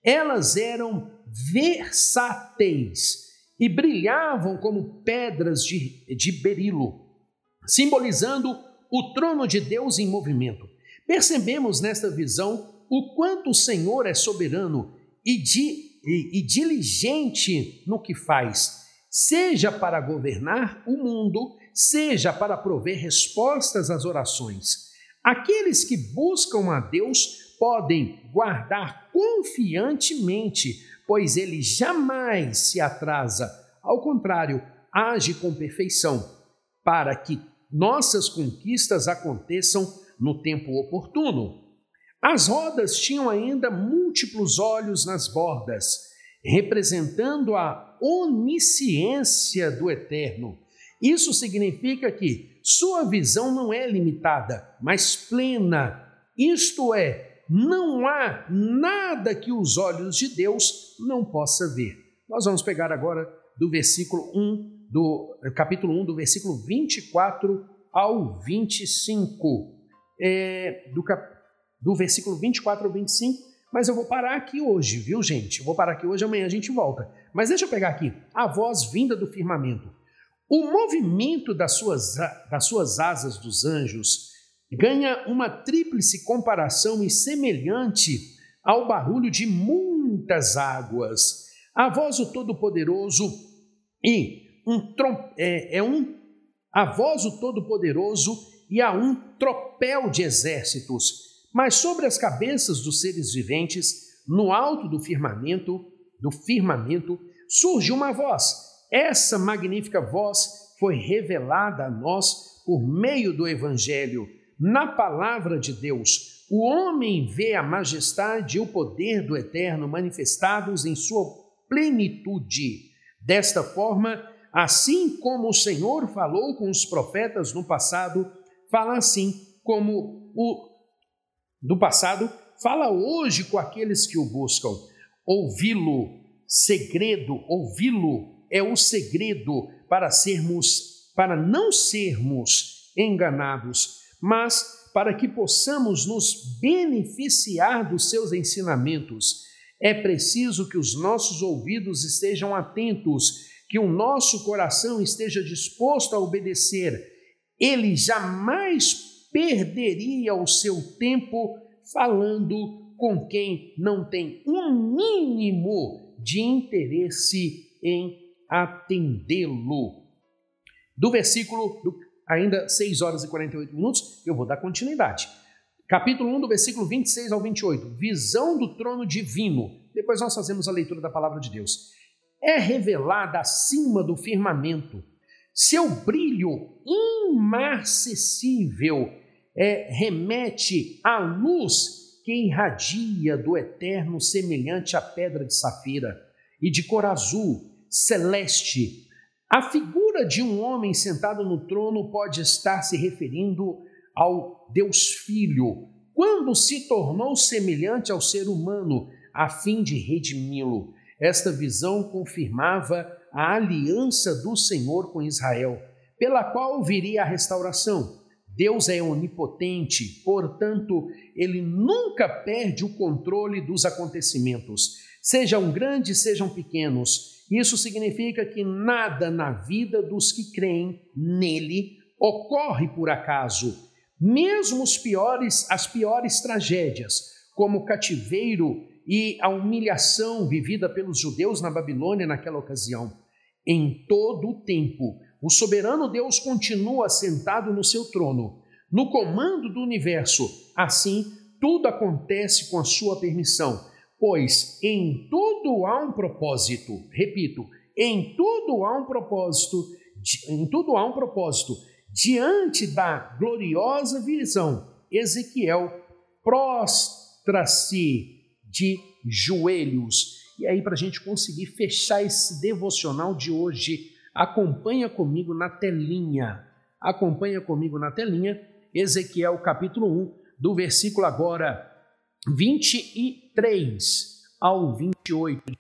Elas eram versáteis e brilhavam como pedras de, de berilo, simbolizando o trono de Deus em movimento. Percebemos nesta visão o quanto o Senhor é soberano e, di, e, e diligente no que faz, seja para governar o mundo, seja para prover respostas às orações. Aqueles que buscam a Deus podem guardar confiantemente, pois ele jamais se atrasa. Ao contrário, age com perfeição, para que nossas conquistas aconteçam no tempo oportuno. As rodas tinham ainda múltiplos olhos nas bordas, representando a onisciência do Eterno. Isso significa que sua visão não é limitada, mas plena. Isto é, não há nada que os olhos de Deus não possa ver. Nós vamos pegar agora do versículo 1 do capítulo 1 do versículo 24 ao 25. É, do, cap, do versículo 24 ao 25, mas eu vou parar aqui hoje, viu, gente? Eu vou parar aqui hoje, amanhã a gente volta. Mas deixa eu pegar aqui a voz vinda do firmamento. O movimento das suas, das suas asas dos anjos ganha uma tríplice comparação e semelhante ao barulho de muitas águas. A voz do Todo-Poderoso e um é, é um a voz do Todo-Poderoso e a um tropel de exércitos. Mas sobre as cabeças dos seres viventes, no alto do firmamento, do firmamento, surge uma voz essa magnífica voz foi revelada a nós por meio do Evangelho. Na palavra de Deus, o homem vê a majestade e o poder do Eterno manifestados em sua plenitude. Desta forma, assim como o Senhor falou com os profetas no passado, fala assim como o do passado, fala hoje com aqueles que o buscam. Ouvi-lo, segredo, ouvi-lo é o segredo para sermos, para não sermos enganados, mas para que possamos nos beneficiar dos seus ensinamentos. É preciso que os nossos ouvidos estejam atentos, que o nosso coração esteja disposto a obedecer. Ele jamais perderia o seu tempo falando com quem não tem um mínimo de interesse em atendê-lo. Do versículo, do, ainda 6 horas e 48 minutos, eu vou dar continuidade. Capítulo 1, do versículo 26 ao 28, visão do trono divino. Depois nós fazemos a leitura da palavra de Deus. É revelada acima do firmamento. Seu brilho imarcessível é, remete à luz que irradia do eterno, semelhante à pedra de safira e de cor azul, celeste. A figura de um homem sentado no trono pode estar se referindo ao Deus Filho, quando se tornou semelhante ao ser humano, a fim de redimi-lo. Esta visão confirmava a aliança do Senhor com Israel, pela qual viria a restauração. Deus é onipotente, portanto, ele nunca perde o controle dos acontecimentos, sejam grandes, sejam pequenos. Isso significa que nada na vida dos que creem nele ocorre por acaso. Mesmo os piores, as piores tragédias, como o cativeiro e a humilhação vivida pelos judeus na Babilônia naquela ocasião, em todo o tempo, o soberano Deus continua sentado no seu trono, no comando do universo. Assim, tudo acontece com a sua permissão pois em tudo há um propósito. Repito, em tudo há um propósito, em tudo há um propósito. Diante da gloriosa visão, Ezequiel prostra-se de joelhos. E aí, para a gente conseguir fechar esse devocional de hoje, acompanha comigo na telinha. Acompanha comigo na telinha, Ezequiel capítulo 1, do versículo agora 23 ao 28.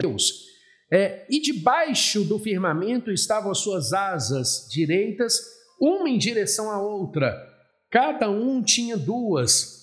Deus. É, e debaixo do firmamento estavam as suas asas direitas, uma em direção à outra. Cada um tinha duas.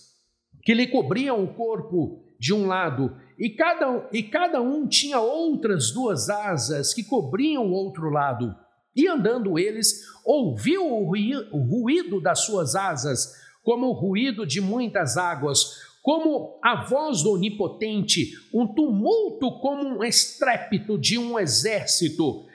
que lhe cobriam o corpo de um lado, e cada, e cada um tinha outras duas asas que cobriam o outro lado. E andando eles, ouviu o ruído das suas asas, como o ruído de muitas águas, como a voz do Onipotente, um tumulto como um estrépito de um exército.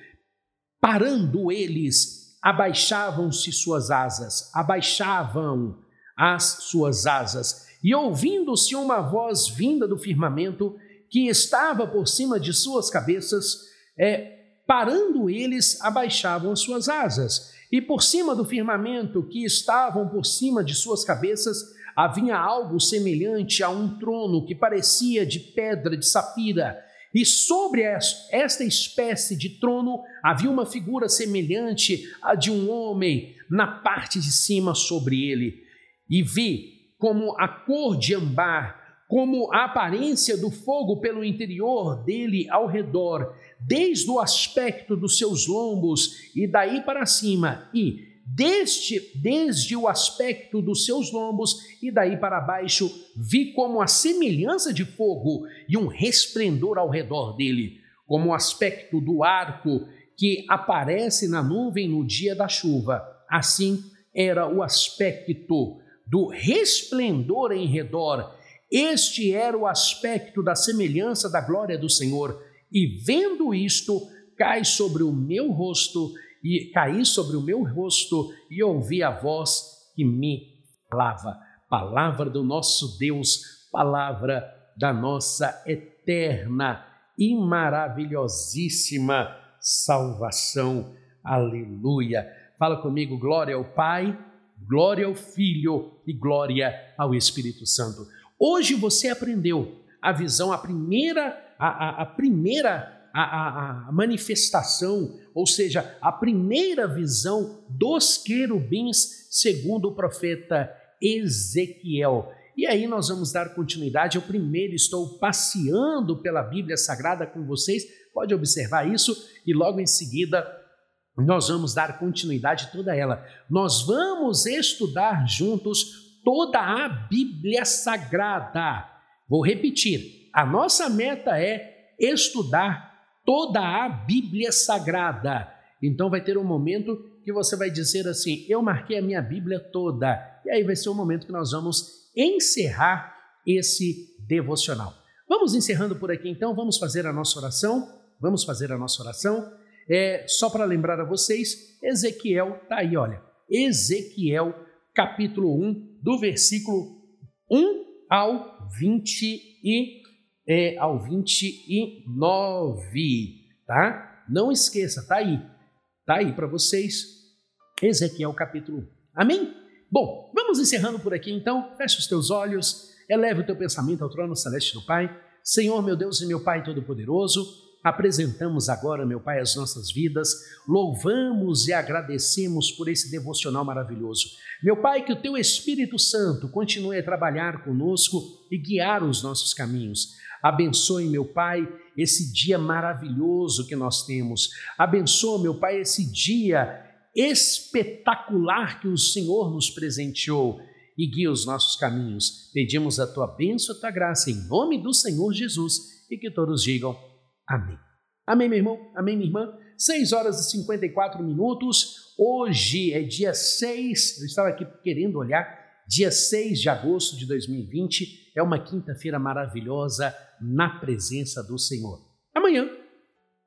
Parando eles, abaixavam-se suas asas, abaixavam as suas asas, e ouvindo-se uma voz vinda do firmamento, que estava por cima de suas cabeças, é, parando eles, abaixavam suas asas. E por cima do firmamento que estavam por cima de suas cabeças, havia algo semelhante a um trono que parecia de pedra de safira, e sobre esta espécie de trono havia uma figura semelhante à de um homem na parte de cima sobre ele. E vi como a cor de ambar, como a aparência do fogo pelo interior dele ao redor, desde o aspecto dos seus lombos e daí para cima, e Desde, desde o aspecto dos seus lombos e daí para baixo, vi como a semelhança de fogo e um resplendor ao redor dele, como o aspecto do arco que aparece na nuvem no dia da chuva. Assim era o aspecto do resplendor em redor. Este era o aspecto da semelhança da glória do Senhor. E vendo isto, cai sobre o meu rosto e caí sobre o meu rosto e ouvi a voz que me falava. Palavra do nosso Deus, palavra da nossa eterna e maravilhosíssima salvação. Aleluia. Fala comigo, glória ao Pai, glória ao Filho e glória ao Espírito Santo. Hoje você aprendeu a visão, a primeira, a, a, a primeira a, a, a manifestação, ou seja, a primeira visão dos querubins, segundo o profeta Ezequiel. E aí nós vamos dar continuidade. Eu primeiro estou passeando pela Bíblia Sagrada com vocês, pode observar isso, e logo em seguida nós vamos dar continuidade toda ela. Nós vamos estudar juntos toda a Bíblia Sagrada. Vou repetir: a nossa meta é estudar toda a Bíblia Sagrada. Então vai ter um momento que você vai dizer assim: Eu marquei a minha Bíblia toda. E aí vai ser o momento que nós vamos encerrar esse devocional. Vamos encerrando por aqui então, vamos fazer a nossa oração. Vamos fazer a nossa oração. É, só para lembrar a vocês, Ezequiel está aí, olha. Ezequiel, capítulo 1, do versículo 1 ao 20 e é, ao 29, tá? Não esqueça, tá aí. Tá aí para vocês. Ezequiel capítulo 1. Amém? Bom, vamos encerrando por aqui então. Feche os teus olhos, eleve o teu pensamento ao trono celeste do Pai. Senhor, meu Deus e meu Pai Todo-Poderoso, apresentamos agora, meu Pai, as nossas vidas, louvamos e agradecemos por esse devocional maravilhoso. Meu Pai, que o Teu Espírito Santo continue a trabalhar conosco e guiar os nossos caminhos. Abençoe, meu Pai, esse dia maravilhoso que nós temos. Abençoa, meu Pai, esse dia espetacular que o Senhor nos presenteou e guia os nossos caminhos. Pedimos a tua bênção, a tua graça, em nome do Senhor Jesus, e que todos digam amém. Amém, meu irmão? Amém, minha irmã? 6 horas e 54 minutos. Hoje é dia 6, eu estava aqui querendo olhar, dia 6 de agosto de 2020, é uma quinta-feira maravilhosa na presença do Senhor. Amanhã,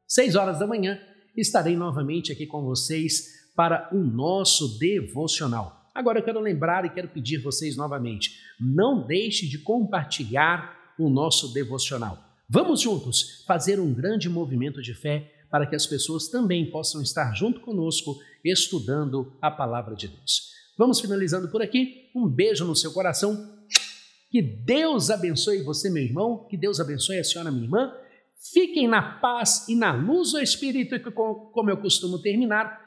6 horas da manhã, estarei novamente aqui com vocês para o nosso devocional. Agora eu quero lembrar e quero pedir vocês novamente, não deixe de compartilhar o nosso devocional. Vamos juntos fazer um grande movimento de fé para que as pessoas também possam estar junto conosco estudando a palavra de Deus. Vamos finalizando por aqui. Um beijo no seu coração. Que Deus abençoe você, meu irmão. Que Deus abençoe a senhora, minha irmã. Fiquem na paz e na luz do Espírito, como eu costumo terminar.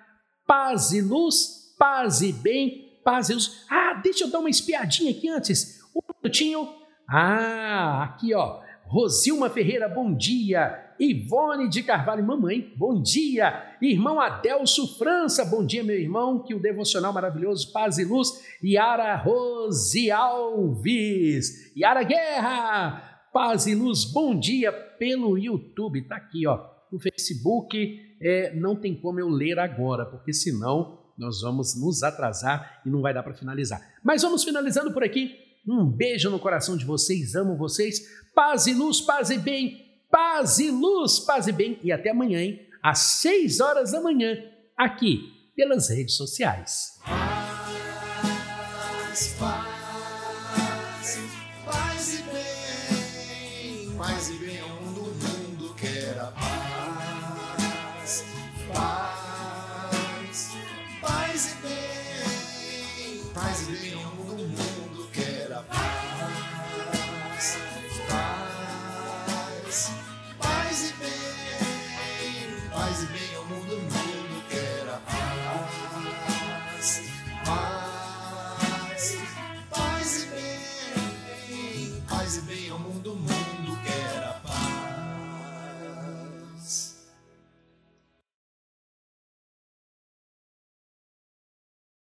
Paz e luz, paz e bem, paz e luz. Ah, deixa eu dar uma espiadinha aqui antes. Um minutinho. Ah, aqui ó. Rosilma Ferreira, bom dia. Ivone de Carvalho, mamãe, bom dia. Irmão Adelso França, bom dia, meu irmão. Que o devocional maravilhoso, paz e luz. Yara Rose Alves, Yara Guerra, paz e luz, bom dia pelo YouTube. Tá aqui, ó, no Facebook. É, não tem como eu ler agora, porque senão nós vamos nos atrasar e não vai dar para finalizar. Mas vamos finalizando por aqui. Um beijo no coração de vocês, amo vocês. Paz e luz, paz e bem, paz e luz, paz e bem. E até amanhã, hein? às 6 horas da manhã, aqui pelas redes sociais. Paz, paz.